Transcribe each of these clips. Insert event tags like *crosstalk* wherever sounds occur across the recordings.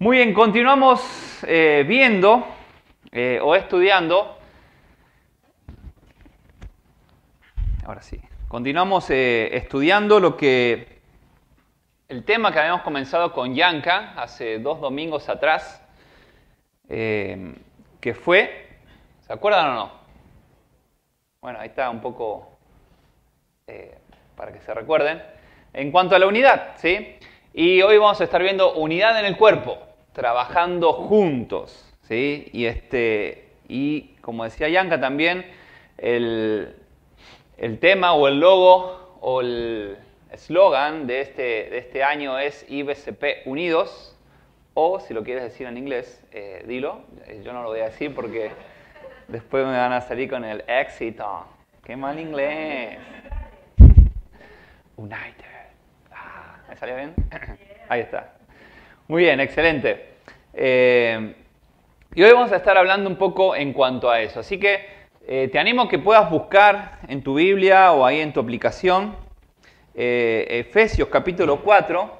Muy bien, continuamos eh, viendo eh, o estudiando. Ahora sí, continuamos eh, estudiando lo que el tema que habíamos comenzado con Yanka hace dos domingos atrás, que fue, ¿se acuerdan o no? Bueno, ahí está un poco para que se recuerden. En cuanto a la unidad, ¿sí? Y hoy vamos a estar viendo unidad en el cuerpo trabajando juntos. ¿sí? Y, este, y como decía Yanka también, el, tema o el logo o el eslogan de este, de este año es IBCP Unidos, o si lo quieres decir en inglés, eh, dilo. Eh, yo no lo voy a decir porque después me van a salir con el éxito. ¡Qué mal inglés! *laughs* United. Ah, ¿Me salió bien? *coughs* Ahí está. Muy bien, excelente. Eh, y hoy vamos a estar hablando un poco en cuanto a eso. Así que eh, te animo a que puedas buscar en tu Biblia o ahí en tu aplicación eh, Efesios capítulo 4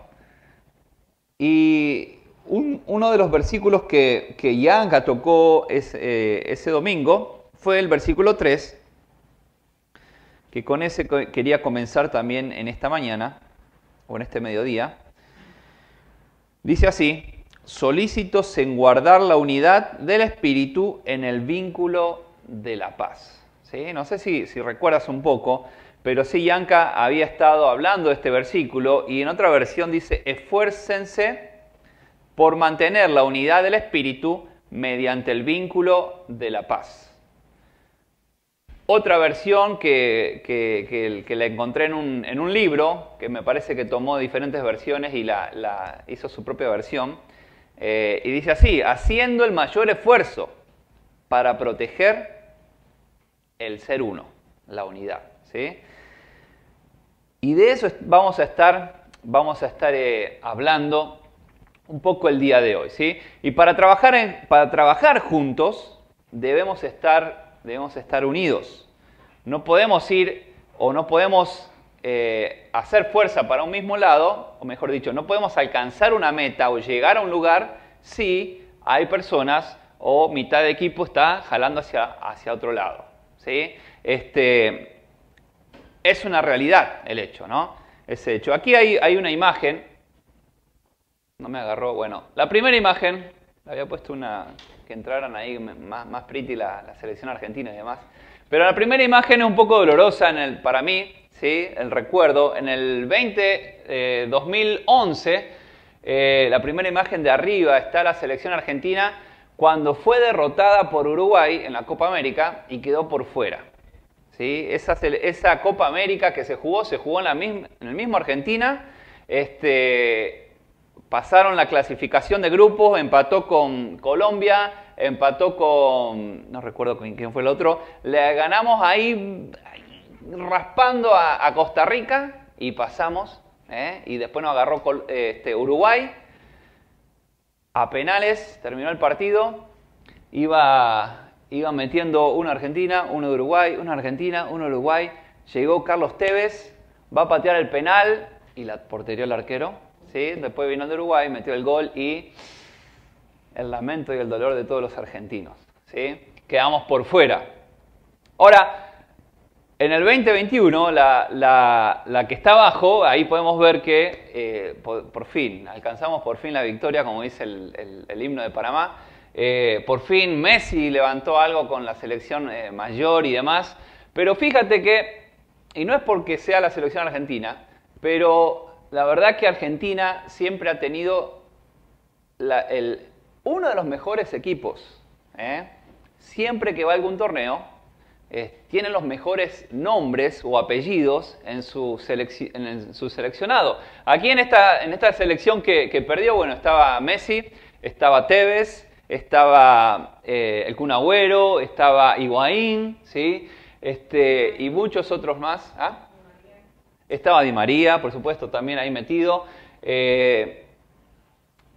y uno de los versículos que, que Yanka tocó ese domingo fue el versículo 3, que con ese quería comenzar también en esta mañana o en este mediodía. Dice así, solícitos en guardar la unidad del espíritu en el vínculo de la paz. ¿Sí? No sé si, recuerdas un poco, pero sí Yanka había estado hablando de este versículo y en otra versión dice, esfuércense por mantener la unidad del espíritu mediante el vínculo de la paz. Otra versión que, que, la encontré en un, libro, que me parece que tomó diferentes versiones y la, hizo su propia versión, eh, y dice así, haciendo el mayor esfuerzo para proteger el ser uno, la unidad. ¿sí? Y de eso vamos a estar, vamos a estar eh, hablando un poco el día de hoy. ¿sí? Y para trabajar, para trabajar juntos debemos estar debemos estar unidos. No podemos ir o no podemos eh, hacer fuerza para un mismo lado, o mejor dicho, no podemos alcanzar una meta o llegar a un lugar si hay personas o mitad de equipo está jalando hacia, hacia otro lado. ¿sí? Este, es una realidad el hecho, ¿no? Ese hecho. Aquí hay, hay una imagen, no me agarró, bueno, la primera imagen, había puesto una, que entraran ahí más, más pretty la, selección argentina y demás. Pero la primera imagen es un poco dolorosa para mí, ¿sí? el recuerdo. En el 20, 2011, eh, eh, la primera imagen de arriba está la selección argentina cuando fue derrotada por Uruguay en la Copa América y quedó por fuera. ¿sí? Esa, Copa América que se jugó, se jugó en el mismo Argentina. Este, pasaron la clasificación de grupos, empató con Colombia, empató con, no recuerdo quién fue el otro, le ganamos ahí raspando a, Costa Rica y pasamos, ¿eh? y después nos agarró este, Uruguay, a penales, terminó el partido, iba, iba metiendo una Argentina, uno Uruguay, una Argentina, uno Uruguay, llegó Carlos Tevez, va a patear el penal y la portería el arquero, ¿sí? Después vino de Uruguay, metió el gol y el lamento y el dolor de todos los argentinos. ¿sí? Quedamos por fuera. Ahora, en el 2021, la, la, que está abajo, ahí podemos ver que eh, por, fin, alcanzamos por fin la victoria, como dice el, el, himno de Panamá. Eh, por fin Messi levantó algo con la selección eh, mayor y demás. Pero fíjate que, y no es porque sea la selección argentina, pero la verdad que Argentina siempre ha tenido uno de los mejores equipos. ¿eh? Siempre que va a algún torneo, eh, tienen los mejores nombres o apellidos en su, seleccionado. Aquí en esta, en esta selección que, perdió, bueno, estaba Messi, estaba Tevez, estaba eh, el Kun Agüero, estaba Higuaín, ¿sí? Este, y muchos otros más. ¿Ah? Estaba Di María, por supuesto, también ahí metido. Eh,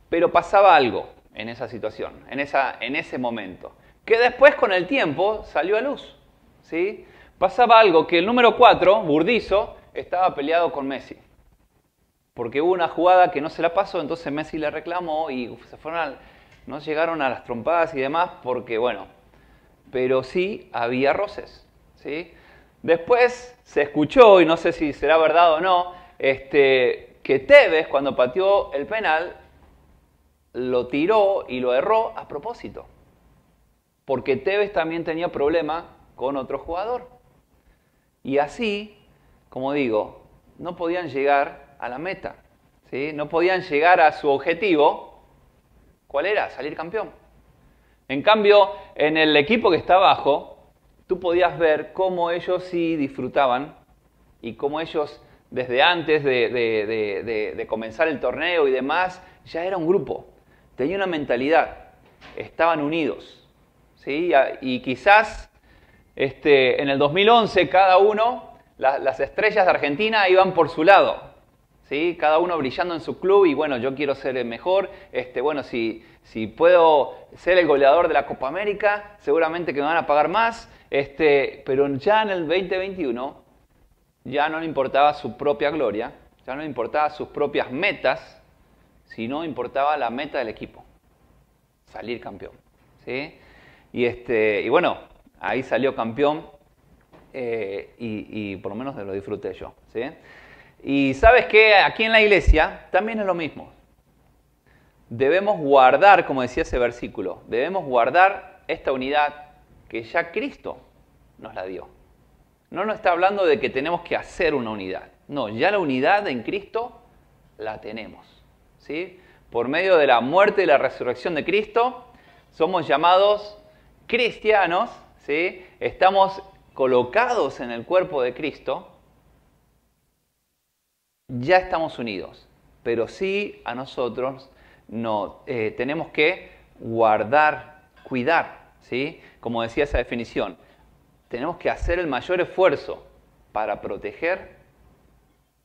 pero pasaba algo en esa situación, en, esa, en ese momento, que después con el tiempo salió a luz. ¿sí? Pasaba algo que el número 4, Burdizo, estaba peleado con Messi. porque hubo una jugada que no se la pasó, entonces Messi le reclamó y se fueron no llegaron a las trompadas y demás porque, bueno, pero sí había roces. ¿sí? Después se escuchó, y no sé si será verdad o no, este, que Tevez cuando pateó el penal lo tiró y lo erró a propósito. Porque Tevez también tenía problema con otro jugador. Y así, como digo, no podían llegar a la meta. ¿sí? No podían llegar a su objetivo. ¿Cuál era? Salir campeón. En cambio, en el equipo que está abajo, tú podías ver cómo ellos sí disfrutaban y cómo ellos, desde antes de, comenzar el torneo y demás, ya era un grupo. Tenía una mentalidad. Estaban unidos. ¿sí? Y quizás este, en el 2011 cada uno, las estrellas de Argentina iban por su lado. ¿sí? Cada uno brillando en su club y bueno, yo quiero ser el mejor. Este, bueno, si, si puedo ser el goleador de la Copa América, seguramente que me van a pagar más. Este, pero ya en el 2021 ya no le importaba su propia gloria, ya no le importaba sus propias metas, sino importaba la meta del equipo, salir campeón. ¿sí? Y, este, y bueno, ahí salió campeón eh, y, por lo menos lo disfruté yo. ¿sí? Y sabes que aquí en la iglesia también es lo mismo. Debemos guardar, como decía ese versículo, debemos guardar esta unidad que ya Cristo nos la dio. No nos está hablando de que tenemos que hacer una unidad. No, ya la unidad en Cristo la tenemos. Por medio de la muerte y la resurrección de Cristo, somos llamados cristianos, ¿sí? estamos colocados en el cuerpo de Cristo, ya estamos unidos. Pero sí a nosotros no, eh, tenemos que guardar, cuidar, ¿sí? Como decía esa definición, tenemos que hacer el mayor esfuerzo para proteger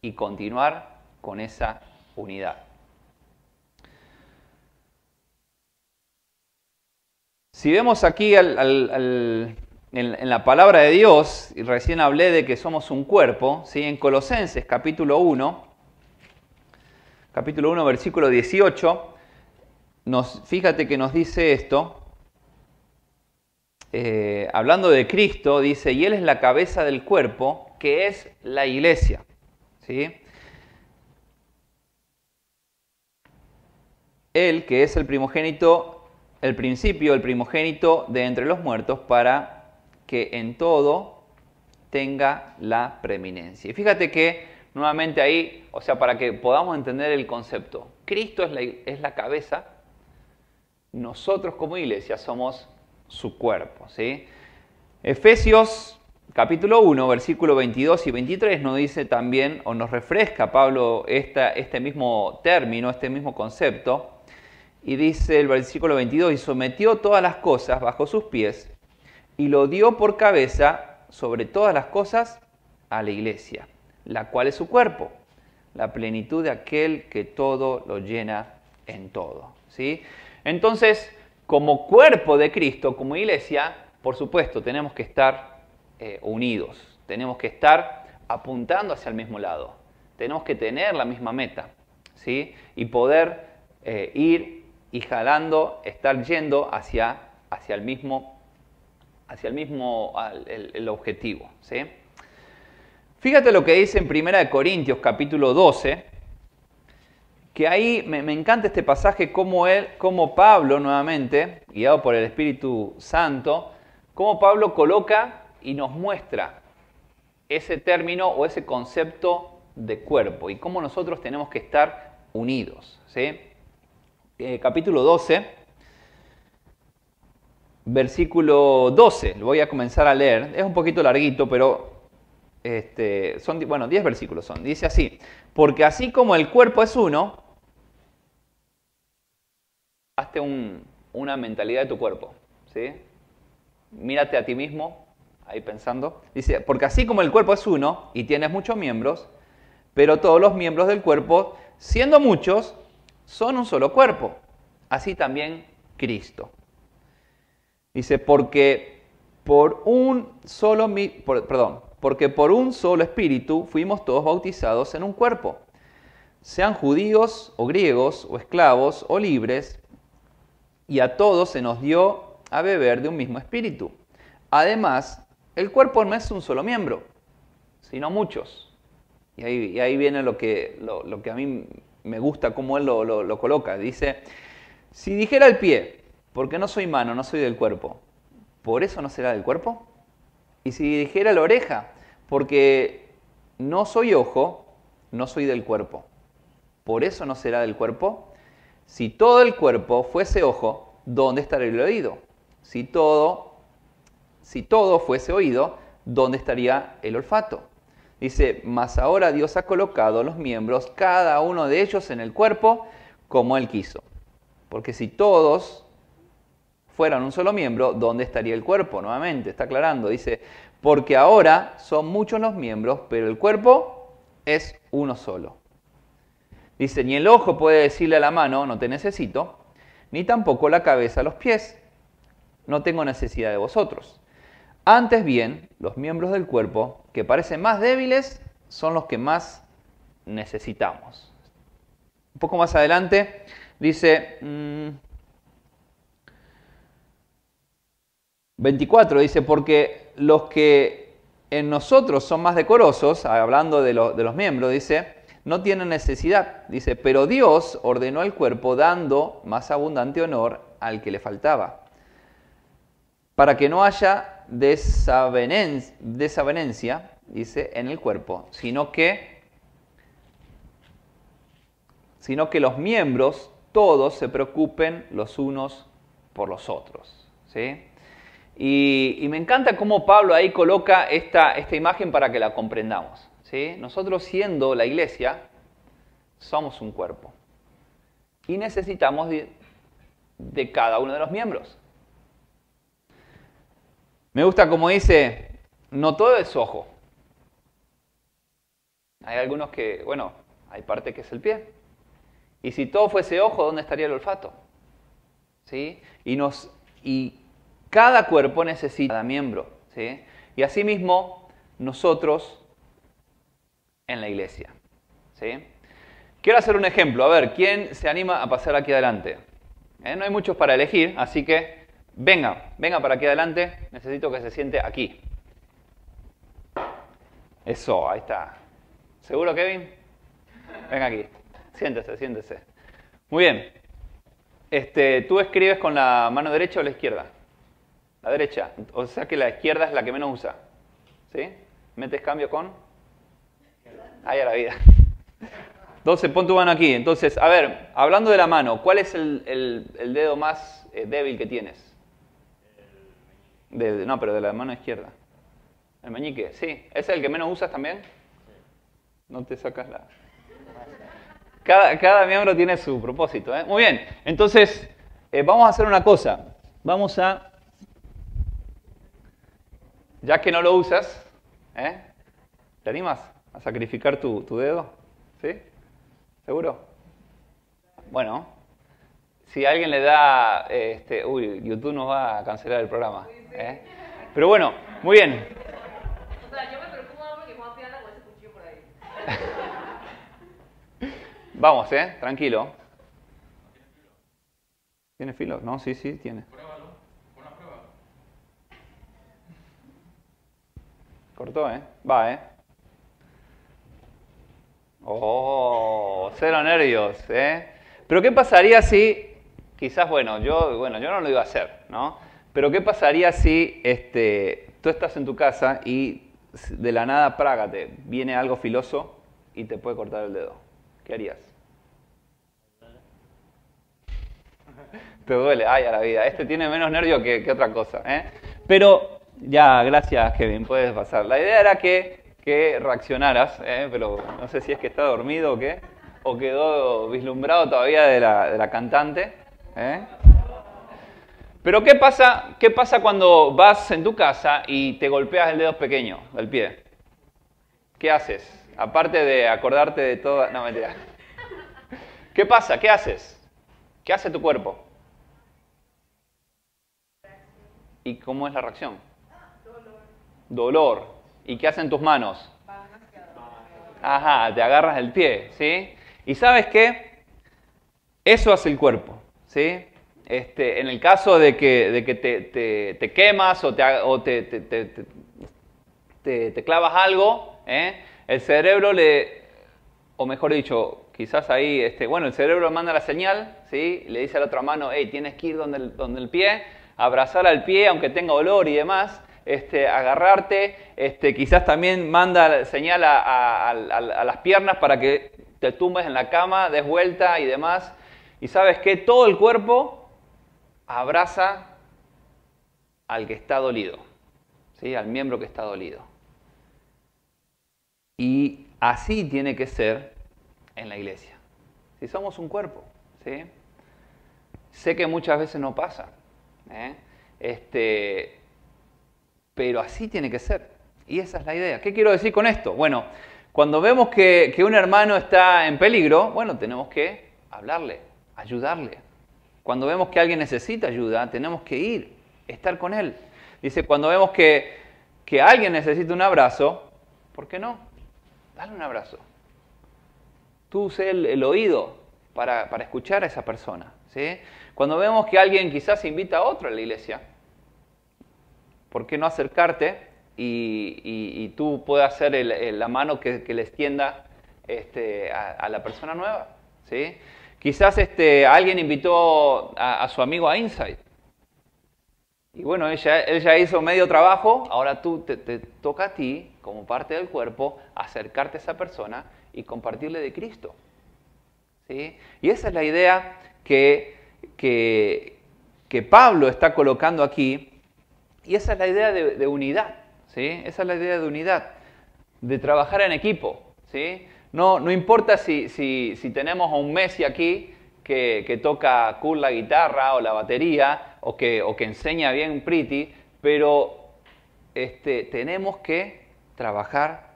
y continuar con esa unidad. Si vemos aquí en, la palabra de Dios, y recién hablé de que somos un cuerpo, ¿sí? en Colosenses capítulo 1, capítulo 1 versículo 18, nos, fíjate que nos dice esto, eh, hablando de Cristo, dice, y Él es la cabeza del cuerpo, que es la iglesia. ¿sí? Él, que es el primogénito el principio, el primogénito de entre los muertos, para que en todo tenga la preeminencia. Y fíjate que nuevamente ahí, o sea, para que podamos entender el concepto, Cristo es la, es la cabeza, nosotros como iglesia somos su cuerpo. ¿sí? Efesios capítulo 1, versículo 22 y 23 nos dice también, o nos refresca Pablo este mismo término, este mismo concepto, y dice el versículo 22, y sometió todas las cosas bajo sus pies y lo dio por cabeza sobre todas las cosas a la iglesia, la cual es su cuerpo, la plenitud de aquel que todo lo llena en todo. ¿sí? Entonces, como cuerpo de Cristo, como iglesia, por supuesto, tenemos que estar eh, unidos, tenemos que estar apuntando hacia el mismo lado, tenemos que tener la misma meta ¿sí? y poder eh, ir y jalando, estar yendo hacia, hacia el mismo, hacia el, mismo el, objetivo. Fíjate lo que dice en 1 Corintios capítulo 12, que ahí me, encanta este pasaje como, él, como Pablo nuevamente, guiado por el Espíritu Santo, como Pablo coloca y nos muestra ese término o ese concepto de cuerpo y cómo nosotros tenemos que estar unidos. Eh, capítulo 12, versículo 12. Lo voy a comenzar a leer. Es un poquito larguito, pero este, son, bueno, 10 versículos son. Dice así, porque así como el cuerpo es uno, hazte una mentalidad de tu cuerpo. ¿sí? Mírate a ti mismo, ahí pensando. Dice, porque así como el cuerpo es uno y tienes muchos miembros, pero todos los miembros del cuerpo, siendo muchos, son un solo cuerpo. Así también Cristo. Dice, porque por un solo, perdón, porque por un solo espíritu fuimos todos bautizados en un cuerpo, sean judíos o griegos o esclavos o libres, y a todos se nos dio a beber de un mismo espíritu. Además, el cuerpo no es un solo miembro, sino muchos. Y ahí, ahí viene lo que, lo, que, a mí me gusta, cómo él lo, lo coloca. Dice, si dijera el pie, porque no soy mano, no soy del cuerpo, ¿por eso no será del cuerpo? Y si dijera la oreja, porque no soy ojo, no soy del cuerpo, ¿por eso no será del cuerpo? Si todo el cuerpo fuese ojo, ¿dónde estaría el oído? Si todo, si todo fuese oído, ¿dónde estaría el olfato? Dice, mas ahora Dios ha colocado los miembros, cada uno de ellos en el cuerpo, como Él quiso. Porque si todos fueran un solo miembro, ¿dónde estaría el cuerpo? Nuevamente, está aclarando. Dice, porque ahora son muchos los miembros, pero el cuerpo es uno solo. Dice, ni el ojo puede decirle a la mano, no te necesito, ni tampoco la cabeza a los pies, no tengo necesidad de vosotros. Antes bien, los miembros del cuerpo que parecen más débiles son los que más necesitamos. Un poco más adelante dice, 24 mm, dice, porque los que en nosotros son más decorosos, hablando de, de los miembros, dice, no tienen necesidad. Dice, pero Dios ordenó al cuerpo dando más abundante honor al que le faltaba, para que no haya desavenencia, dice, en el cuerpo, sino que, sino que los miembros todos se preocupen los unos por los otros. ¿sí? Y, me encanta cómo Pablo ahí coloca esta, esta imagen para que la comprendamos. Nosotros siendo la iglesia, somos un cuerpo. Y necesitamos de, cada uno de los miembros. Me gusta como dice, no todo es ojo. Hay algunos que, bueno, hay parte que es el pie. Y si todo fuese ojo, ¿dónde estaría el olfato? ¿Sí? Y, nos, y cada cuerpo necesita cada miembro. ¿sí? Y asimismo, nosotros en la iglesia. ¿sí? Quiero hacer un ejemplo. A ver, ¿quién se anima a pasar aquí adelante? ¿Eh? No hay muchos para elegir, así que venga, venga para aquí adelante. Necesito que se siente aquí. Eso, ahí está. ¿Seguro, Kevin? Venga aquí. Siéntese, siéntese. Muy bien. Este, ¿Tú escribes con la mano derecha o la izquierda? La derecha. O sea que la izquierda es la que menos usa. ¿Sí? ¿Metes cambio con? Ahí a la vida. Entonces, pon tu mano aquí. Entonces, a ver, hablando de la mano, ¿cuál es el, dedo más eh, débil que tienes? No, pero de la mano izquierda. El meñique, sí. ¿Es el que menos usas también? No te sacas la... Cada, cada miembro tiene su propósito. ¿eh? Muy bien, entonces eh, vamos a hacer una cosa. Vamos a... Ya que no lo usas, ¿eh? ¿te animas? a sacrificar tu, dedo? ¿Sí? ¿Seguro? Bueno, si alguien le da, este, uy, YouTube nos va a cancelar el programa. ¿eh? Pero bueno, muy bien. O sea, yo me preocupo porque Juan anda con ese cuchillo por ahí. *laughs* Vamos, ¿eh? Tranquilo. ¿Tiene filo? No, sí, sí, tiene. Pruébalo. Una prueba. Cortó, ¿eh? Va, ¿eh? Oh, cero nervios, ¿eh? Pero ¿qué pasaría si, quizás, bueno, yo, bueno, yo no lo iba a hacer, ¿no? Pero ¿qué pasaría si este, tú estás en tu casa y de la nada, prágate, viene algo filoso y te puede cortar el dedo? ¿Qué harías? Te duele, ay, a la vida. Este tiene menos nervio que, que otra cosa, ¿eh? Pero ya, gracias, Kevin, puedes pasar. La idea era que que reaccionaras, ¿eh? pero no sé si es que está dormido o qué, o quedó vislumbrado todavía de la, cantante. ¿Eh? Pero ¿qué pasa, ¿qué pasa cuando vas en tu casa y te golpeas el dedo pequeño del pie? ¿Qué haces? Aparte de acordarte de toda... No, mentira. ¿Qué pasa? ¿Qué haces? ¿Qué hace tu cuerpo? ¿Y cómo es la reacción? Dolor. Dolor. ¿Y qué hacen tus manos? Ajá, te agarras el pie, ¿sí? Y sabes qué? Eso hace el cuerpo. ¿Sí? Este, en el caso de que, de que te, te, quemas o te, te, te clavas algo, ¿eh? el cerebro le, o mejor dicho, quizás ahí, este, bueno, el cerebro manda la señal, ¿sí? le dice a la otra mano, hey, tienes que ir donde el, donde el pie, abrazar al pie, aunque tenga olor y demás, este, agarrarte, este, quizás también manda señal a, a, las piernas para que te tumbes en la cama, des vuelta y demás. Y sabes que todo el cuerpo abraza al que está dolido, ¿sí? al miembro que está dolido. Y así tiene que ser en la iglesia. Si somos un cuerpo, ¿sí? sé que muchas veces no pasa, ¿eh? este, pero así tiene que ser. Y esa es la idea. ¿Qué quiero decir con esto? Bueno, cuando vemos que, que un hermano está en peligro, bueno, tenemos que hablarle, ayudarle. Cuando vemos que alguien necesita ayuda, tenemos que ir, estar con él. Dice, cuando vemos que, que alguien necesita un abrazo, ¿por qué no? Dale un abrazo. Tú use el, oído para, para, escuchar a esa persona. ¿sí? Cuando vemos que alguien quizás invita a otro a la iglesia, ¿por qué no acercarte y, y, tú puedas hacer la mano que, que le extienda este, a, la persona nueva? ¿sí? Quizás este, alguien invitó a, su amigo a Insight. Y bueno, ella, él ya hizo medio trabajo, ahora tú te, toca a ti, como parte del cuerpo, acercarte a esa persona y compartirle de Cristo. ¿Sí? Y esa es la idea que, que, que, Pablo está colocando aquí, y esa es la idea de, unidad. ¿sí? Esa es la idea de unidad, de trabajar en equipo. ¿sí? No, no importa si, si, si, tenemos a un Messi aquí que, que, toca cool la guitarra o la batería o que, o que enseña bien pretty, pero este, tenemos que trabajar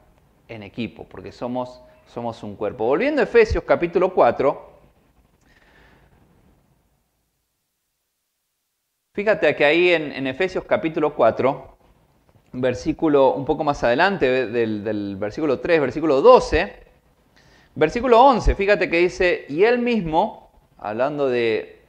en equipo porque somos, somos un cuerpo. Volviendo a Efesios capítulo 4, fíjate que ahí en, Efesios capítulo 4, versículo un poco más adelante del, del versículo 3, versículo 12, Versículo 11, fíjate que dice, y él mismo, hablando de,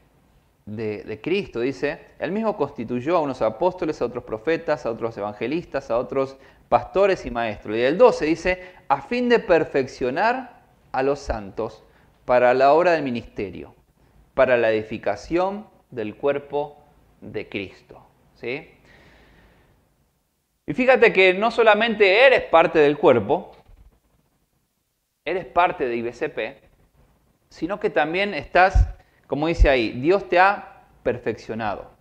de, Cristo, dice, él mismo constituyó a unos apóstoles, a otros profetas, a otros evangelistas, a otros pastores y maestros. Y el 12 dice, a fin de perfeccionar a los santos para la obra del ministerio, para la edificación del cuerpo de Cristo. ¿Sí? Y fíjate que no solamente eres parte del cuerpo, eres parte de IBCP, sino que también estás, como dice ahí, Dios te ha perfeccionado.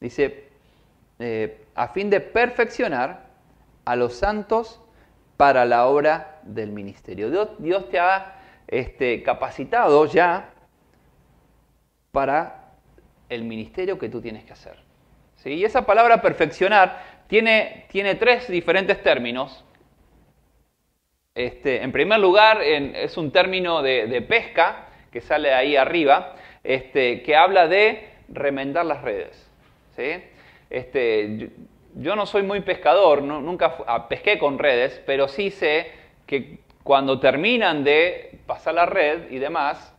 Dice, eh, a fin de perfeccionar a los santos para la obra del ministerio. Dios, te ha este, capacitado ya para el ministerio que tú tienes que hacer. ¿Sí? Y esa palabra perfeccionar tiene, tiene tres diferentes términos este, en primer lugar, es un término de, pesca que sale ahí arriba, este, que habla de remendar las redes. Este, yo, no soy muy pescador, nunca ah, pesqué con redes, pero sí sé que cuando terminan de pasar la red y demás,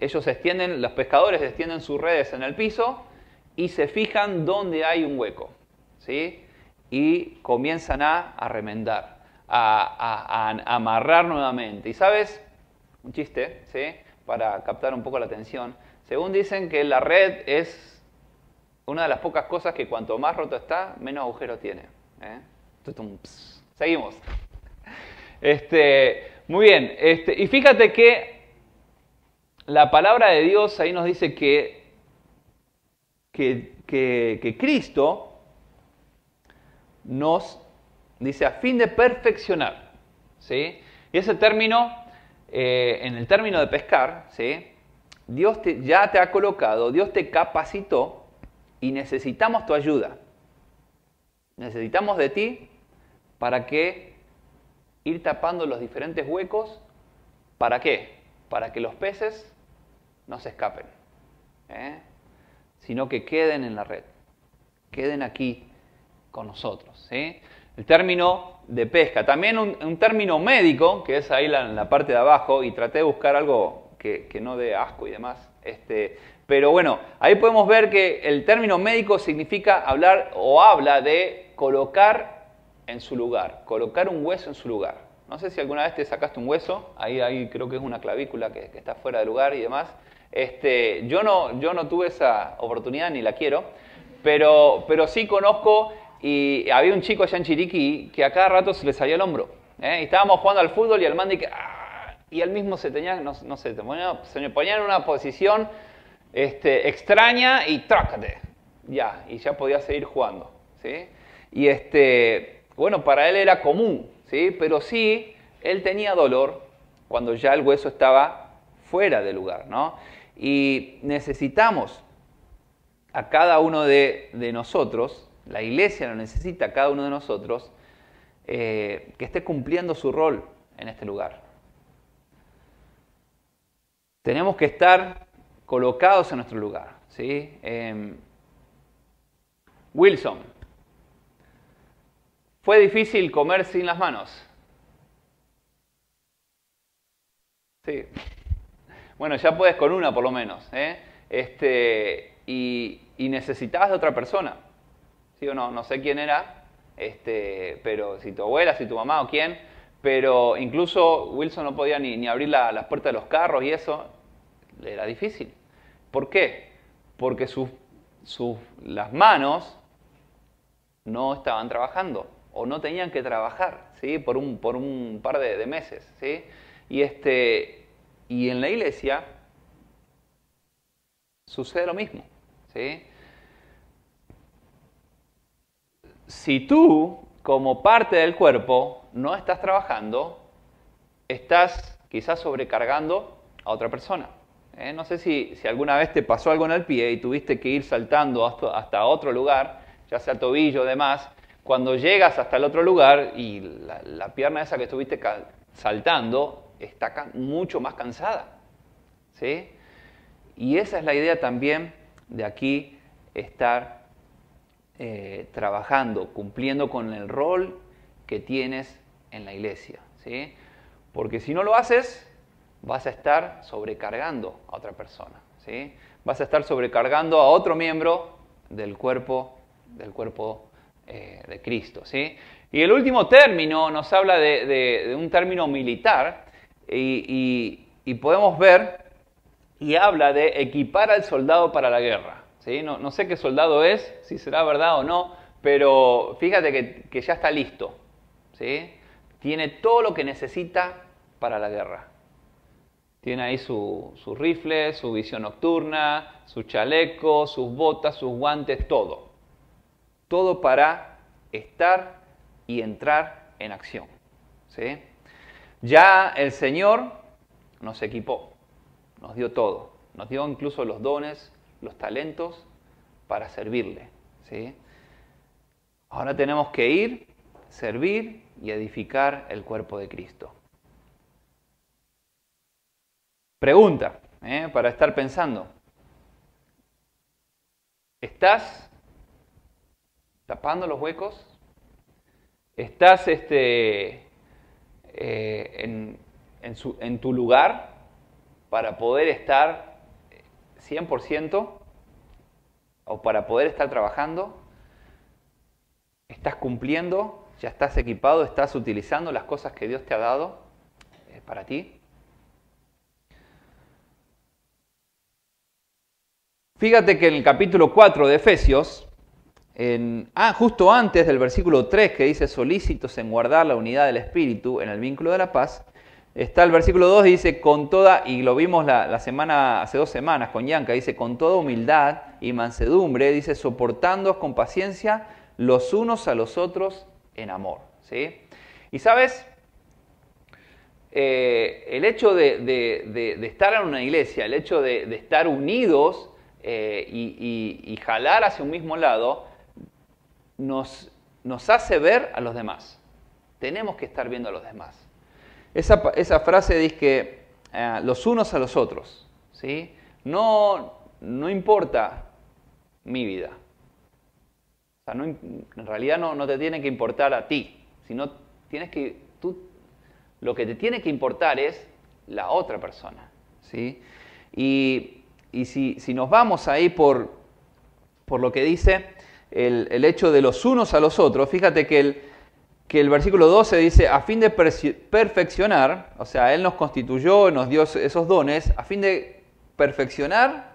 ellos extienden, los pescadores extienden sus redes en el piso y se fijan dónde hay un hueco. ¿sí? Y comienzan a remendar a, amarrar nuevamente. Y sabes, un chiste, ¿sí? Para captar un poco la atención. Según dicen que la red es una de las pocas cosas que cuanto más roto está, menos agujero tiene. ¿eh? Seguimos. Este, muy bien, este, y fíjate que la palabra de Dios ahí nos dice que, que, que Cristo nos dice a fin de perfeccionar. ¿sí? Y ese término, eh, en el término de pescar, ¿sí? Dios ya te ha colocado, Dios te capacitó y necesitamos tu ayuda. Necesitamos de ti para que ir tapando los diferentes huecos. ¿Para qué? Para que los peces no se escapen, ¿eh? sino que queden en la red, queden aquí con nosotros. ¿sí? El término de pesca. También un, término médico, que es ahí en la parte de abajo, y traté de buscar algo que, no dé asco y demás. Este, pero bueno, ahí podemos ver que el término médico significa hablar o habla de colocar en su lugar, colocar un hueso en su lugar. No sé si alguna vez te sacaste un hueso, ahí, ahí creo que es una clavícula que, está fuera de lugar y demás. Este, yo, no, yo no tuve esa oportunidad ni la quiero, pero, pero sí conozco y había un chico allá en Chiriquí que a cada rato se le salía el hombro. ¿eh? Y estábamos jugando al fútbol y el man que, ¡ah! y él mismo se tenía, no, sé, se me ponía en una posición este, extraña y trácate. Ya, y ya podía seguir jugando. ¿sí? Y este, bueno, para él era común, ¿sí? pero sí, él tenía dolor cuando ya el hueso estaba fuera del lugar. ¿no? Y necesitamos a cada uno de, nosotros, la iglesia lo necesita cada uno de nosotros, eh, que esté cumpliendo su rol en este lugar. Tenemos que estar colocados en nuestro lugar. ¿sí? Em, Wilson, ¿fue difícil comer sin las manos? Sí. Bueno, ya puedes con una por lo menos. ¿eh? Este, y, necesitabas de otra persona. ¿Sí o no? No sé quién era, este, pero si tu abuela, si tu mamá o quién, pero incluso Wilson no podía ni, abrir las puertas de los carros y eso, era difícil. ¿Por qué? Porque sus, las manos no estaban trabajando o no tenían que trabajar ¿sí? por, un, por un par de, meses. ¿sí? Y, este, y en la iglesia sucede lo mismo. ¿sí? Si tú, como parte del cuerpo, no estás trabajando, estás quizás sobrecargando a otra persona. ¿eh? No sé si, alguna vez te pasó algo en el pie y tuviste que ir saltando hasta, otro lugar, ya sea tobillo o demás. Cuando llegas hasta el otro lugar y la, pierna esa que estuviste saltando está mucho más cansada. ¿sí? Y esa es la idea también de aquí estar eh, trabajando, cumpliendo con el rol que tienes en la iglesia. ¿sí? Porque si no lo haces, vas a estar sobrecargando a otra persona. ¿sí? Vas a estar sobrecargando a otro miembro del cuerpo, del cuerpo eh, de Cristo. ¿sí? Y el último término nos habla de, un término militar y, podemos ver y habla de equipar al soldado para la guerra. No, sé qué soldado es, si será verdad o no, pero fíjate que, ya está listo. ¿sí? Tiene todo lo que necesita para la guerra. Tiene ahí su, rifle, su visión nocturna, su chaleco, sus botas, sus guantes, todo. Todo para estar y entrar en acción. Ya el Señor nos equipó, nos dio todo, nos dio incluso los dones, los talentos para servirle. ¿sí? Ahora tenemos que ir, servir y edificar el cuerpo de Cristo. Pregunta, ¿eh? para estar pensando. ¿Estás tapando los huecos? ¿Estás este, eh, en, tu lugar para poder estar 100% o para poder estar trabajando? ¿Estás cumpliendo? ¿Ya estás equipado? ¿Estás utilizando las cosas que Dios te ha dado eh, para ti? Fíjate que en el capítulo 4 de Efesios, en, ah, justo antes del versículo 3 que dice solícitos en guardar la unidad del Espíritu en el vínculo de la paz, está el versículo 2 dice con toda, y lo vimos la, semana, hace dos semanas con Yanka, dice con toda humildad y mansedumbre, dice soportando con paciencia los unos a los otros en amor. ¿sí? Y sabes, eh, el hecho de, estar en una iglesia, el hecho de, estar unidos, eh, y, jalar hacia un mismo lado, nos, nos, hace ver a los demás. Tenemos que estar viendo a los demás. Esa, frase dice que eh, los unos a los otros. ¿sí? No, no importa mi vida. en realidad no, no, te tiene que importar a ti, sino Tienes que, tú, lo que te tiene que importar es la otra persona. ¿sí? Y, si, nos vamos ahí por, por lo que dice el, el, hecho de los unos a los otros, fíjate que el, que el versículo 12 dice, a fin de perfeccionar, o sea, Él nos constituyó, nos dio esos dones, a fin de perfeccionar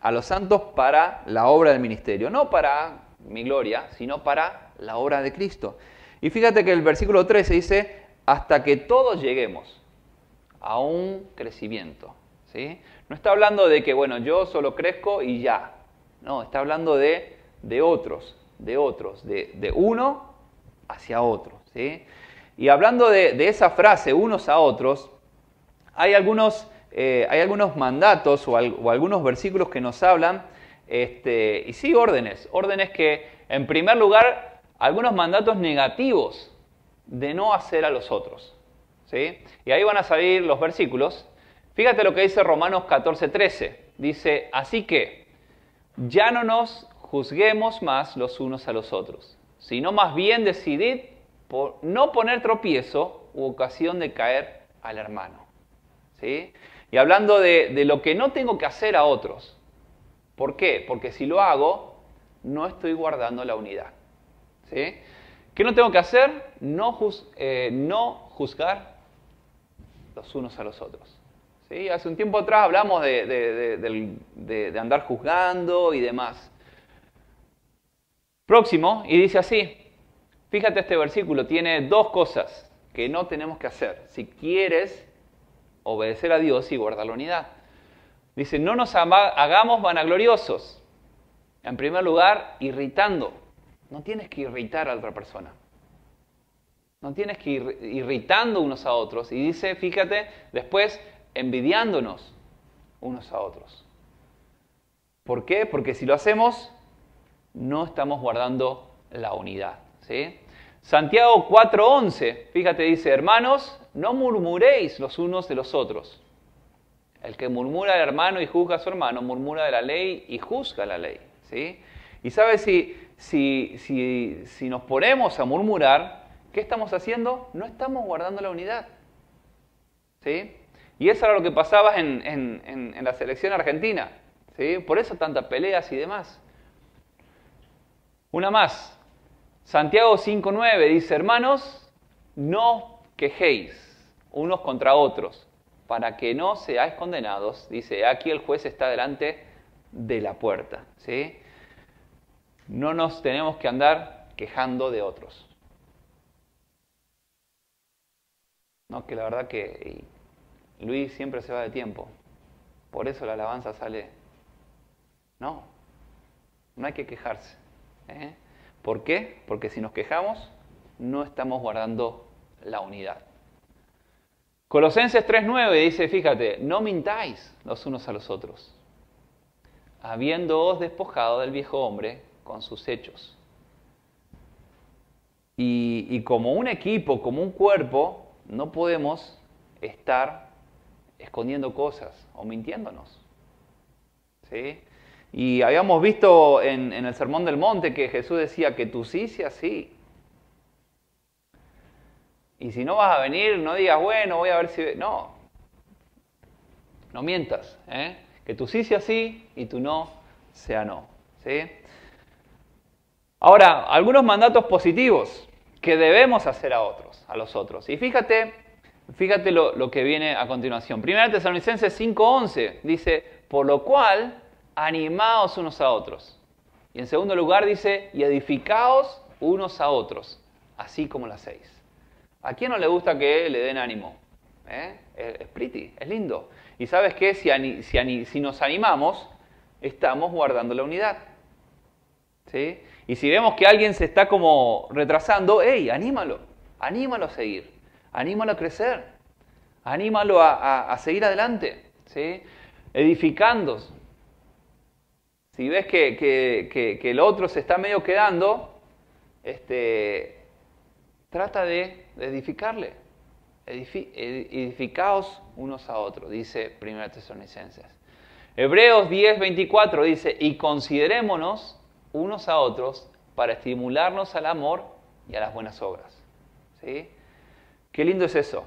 a los santos para la obra del ministerio, no para mi gloria, sino para la obra de Cristo. Y fíjate que el versículo 13 dice, hasta que todos lleguemos a un crecimiento. ¿sí? No está hablando de que, bueno, yo solo crezco y ya. No, está hablando de, de otros, de otros, de, de uno hacia otro. ¿sí? Y hablando de, esa frase, unos a otros, hay algunos, eh, hay algunos mandatos o, algunos versículos que nos hablan, este, y sí órdenes, órdenes que, en primer lugar, algunos mandatos negativos de no hacer a los otros. ¿sí? Y ahí van a salir los versículos. Fíjate lo que dice Romanos 14:13. Dice, así que ya no nos juzguemos más los unos a los otros sino más bien decidid por no poner tropiezo u ocasión de caer al hermano. ¿sí? Y hablando de, lo que no tengo que hacer a otros. ¿Por qué? Porque si lo hago, no estoy guardando la unidad. ¿sí? ¿Qué no tengo que hacer? No, eh, no juzgar los unos a los otros. ¿sí? Hace un tiempo atrás hablamos de andar juzgando y demás. Próximo, y dice así, fíjate este versículo, tiene dos cosas que no tenemos que hacer si quieres obedecer a Dios y guardar la unidad. Dice, no nos hagamos vanagloriosos. En primer lugar, irritando. No tienes que irritar a otra persona. No tienes que ir irritando unos a otros. Y dice, fíjate, después, envidiándonos unos a otros. ¿Por qué? Porque si lo hacemos, no estamos guardando la unidad. ¿sí? Santiago 4:11, fíjate, dice, hermanos, no murmuréis los unos de los otros. El que murmura al hermano y juzga a su hermano, murmura de la ley y juzga la ley. ¿sí? Y sabes, si, si, si, nos ponemos a murmurar, ¿qué estamos haciendo? No estamos guardando la unidad. ¿sí? Y eso era lo que pasaba en, en, en la selección argentina. ¿sí? Por eso tantas peleas y demás. Una más. Santiago 5.9 dice, hermanos, no quejéis unos contra otros, para que no seáis condenados. Dice, aquí el juez está delante de la puerta. ¿sí? No nos tenemos que andar quejando de otros. No, que la verdad que Luis siempre se va de tiempo. Por eso la alabanza sale. No, no hay que quejarse. ¿Eh? ¿Por qué? Porque si nos quejamos, no estamos guardando la unidad. Colosenses 3.9 dice, fíjate, no mintáis los unos a los otros, habiéndoos despojado del viejo hombre con sus hechos. Y, y como un equipo, como un cuerpo, no podemos estar escondiendo cosas o mintiéndonos. ¿Sí? Y habíamos visto en, el Sermón del Monte que Jesús decía que tú sí sea sí. Y si no vas a venir, no digas, bueno, voy a ver si... No, no mientas. ¿eh? Que tú sí sea sí y tú no sea no. ¿sí? Ahora, algunos mandatos positivos que debemos hacer a otros, a los otros. Y fíjate, fíjate lo, lo que viene a continuación. Primera Tesalonicenses 5.11 dice, por lo cual animaos unos a otros. Y en segundo lugar dice, y edificaos unos a otros, así como las seis. ¿A quién no le gusta que le den ánimo? ¿Eh? Es pretty, es lindo. Y sabes qué, si, si, nos animamos, estamos guardando la unidad. ¿Sí? Y si vemos que alguien se está como retrasando, hey, anímalo, anímalo a seguir, anímalo a crecer, anímalo a, a, seguir adelante. ¿sí? Edificando, si ves que, el otro se está medio quedando, este, trata de, edificarle. edificaos unos a otros, dice 1 Tesalonicenses. Hebreos 10, 24 dice, y considerémonos unos a otros para estimularnos al amor y a las buenas obras. ¿sí? Qué lindo es eso,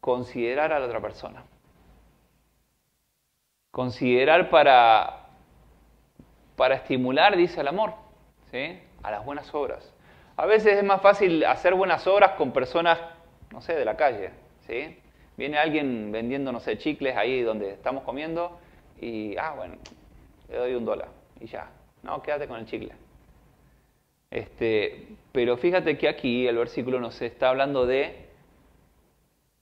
considerar a la otra persona. Considerar para, para estimular, dice el amor, ¿sí? a las buenas obras. A veces es más fácil hacer buenas obras con personas, no sé, de la calle. ¿sí? Viene alguien vendiendo, no sé, chicles ahí donde estamos comiendo y, ah, bueno, le doy un dólar y ya. No, quédate con el chicle. Este, pero fíjate que aquí el versículo nos está hablando de,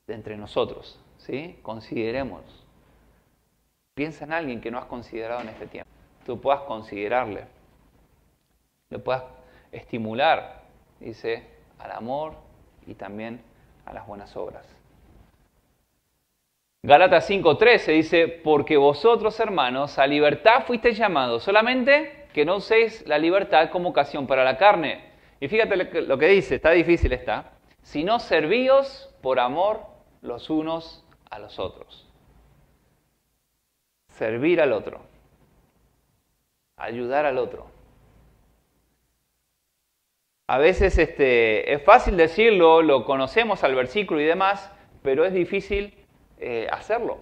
de entre nosotros. ¿sí? Consideremos. Piensa en alguien que no has considerado en este tiempo. Tú puedas considerarle. Lo puedas estimular, dice, al amor y también a las buenas obras. Gálatas 5:13 dice, porque vosotros hermanos a libertad fuisteis llamados, solamente que no uséis la libertad como ocasión para la carne. Y fíjate lo que, dice, está difícil está, sino servíos por amor los unos a los otros. Servir al otro, ayudar al otro. A veces este, es fácil decirlo, lo conocemos al versículo y demás, pero es difícil eh, hacerlo.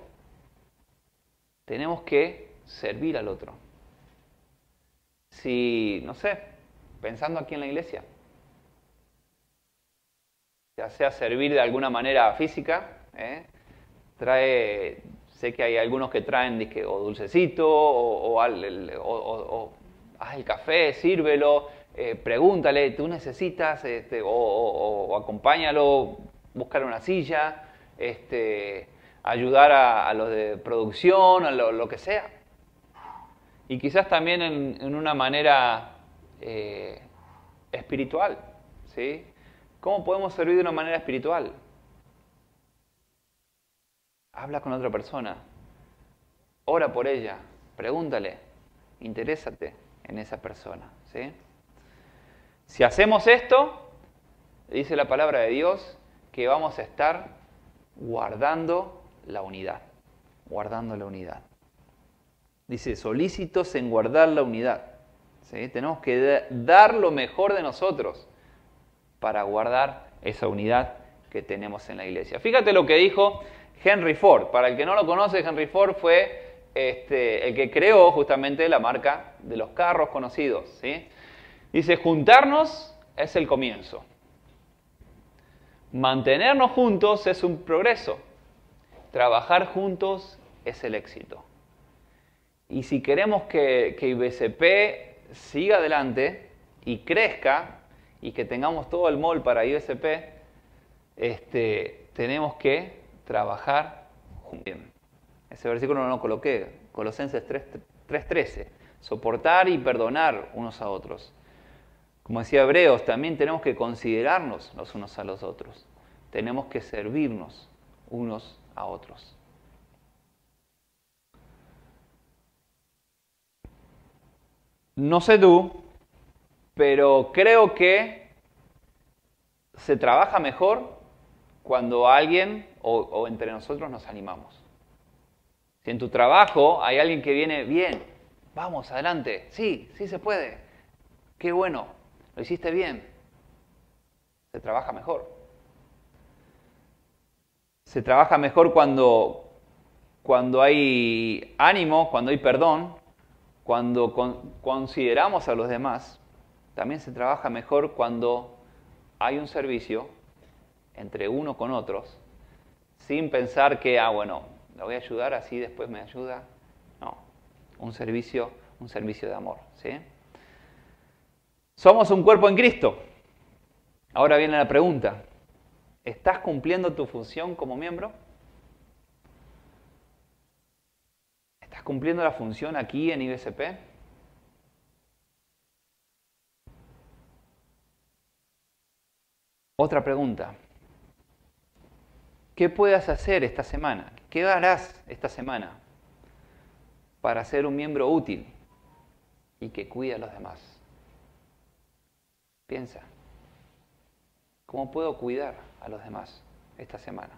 Tenemos que servir al otro. Si, no sé, pensando aquí en la iglesia, ya sea servir de alguna manera física, ¿eh? trae, sé que hay algunos que traen o dulcecito o, o, haz el café, sírvelo, eh, pregúntale, tú necesitas, este, o, acompáñalo, buscar una silla, este, ayudar a, los de producción, a lo, que sea. Y quizás también en, una manera eh, espiritual. ¿sí? ¿Cómo podemos servir de una manera espiritual? Habla con otra persona, ora por ella, pregúntale, interésate en esa persona. ¿sí? Si hacemos esto, dice la palabra de Dios, que vamos a estar guardando la unidad, guardando la unidad. Dice, solícitos en guardar la unidad. Tenemos que dar lo mejor de nosotros para guardar esa unidad que tenemos en la iglesia. Fíjate lo que dijo Henry Ford. Para el que no lo conoce, Henry Ford fue este, el que creó justamente la marca de los carros conocidos. Dice, juntarnos es el comienzo. Mantenernos juntos es un progreso. Trabajar juntos es el éxito. Y si queremos que, que IBCP siga adelante y crezca y que tengamos todo el mall para IBCP, este, tenemos que trabajar juntos. Ese versículo no lo coloqué, Colosenses 3.13, soportar y perdonar unos a otros. Como decía Hebreos, también tenemos que considerarnos los unos a los otros. Tenemos que servirnos unos a otros. No sé tú, pero creo que se trabaja mejor cuando alguien o, entre nosotros nos animamos. Si en tu trabajo hay alguien que viene, bien, vamos, adelante, sí, sí se puede, qué bueno, lo hiciste bien, se trabaja mejor. Se trabaja mejor cuando, cuando hay ánimo, cuando hay perdón, cuando consideramos a los demás. También se trabaja mejor cuando hay un servicio entre uno con otros, sin pensar que, ah, bueno, la voy a ayudar, así después me ayuda. No, un servicio, un servicio de amor. ¿sí? Somos un cuerpo en Cristo. Ahora viene la pregunta, ¿Estás cumpliendo tu función como miembro? ¿Estás cumpliendo la función aquí en IBSP? Otra pregunta. ¿Qué puedes hacer esta semana? ¿Qué harás esta semana para ser un miembro útil y que cuide a los demás? Piensa. ¿Cómo puedo cuidar a los demás esta semana?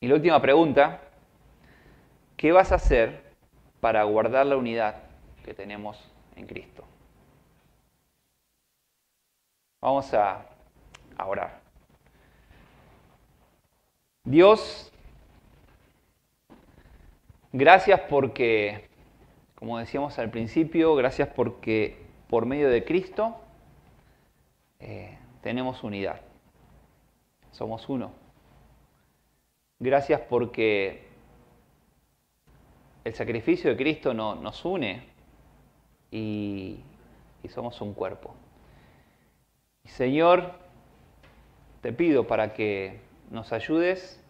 Y la última pregunta, ¿qué vas a hacer para guardar la unidad que tenemos en Cristo? Vamos a orar. Dios, gracias porque, como decíamos al principio, gracias porque por medio de Cristo eh, tenemos unidad. Somos uno. Gracias porque el sacrificio de Cristo nos une y, y somos un cuerpo. Señor, te pido para que nos ayudes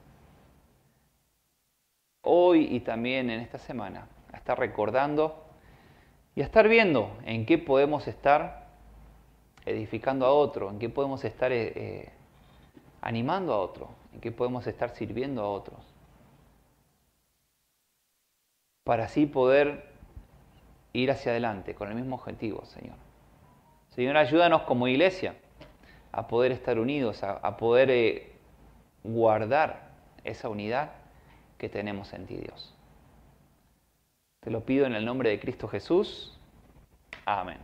hoy y también en esta semana a estar recordando y a estar viendo en qué podemos estar edificando a otro, en qué podemos estar eh, eh, animando a otro, en qué podemos estar sirviendo a otros. Para así poder ir hacia adelante con el mismo objetivo, Señor. Señor, ayúdanos como iglesia a poder estar unidos, a, poder eh, guardar esa unidad que tenemos en ti, Dios. Te lo pido en el nombre de Cristo Jesús. Amén.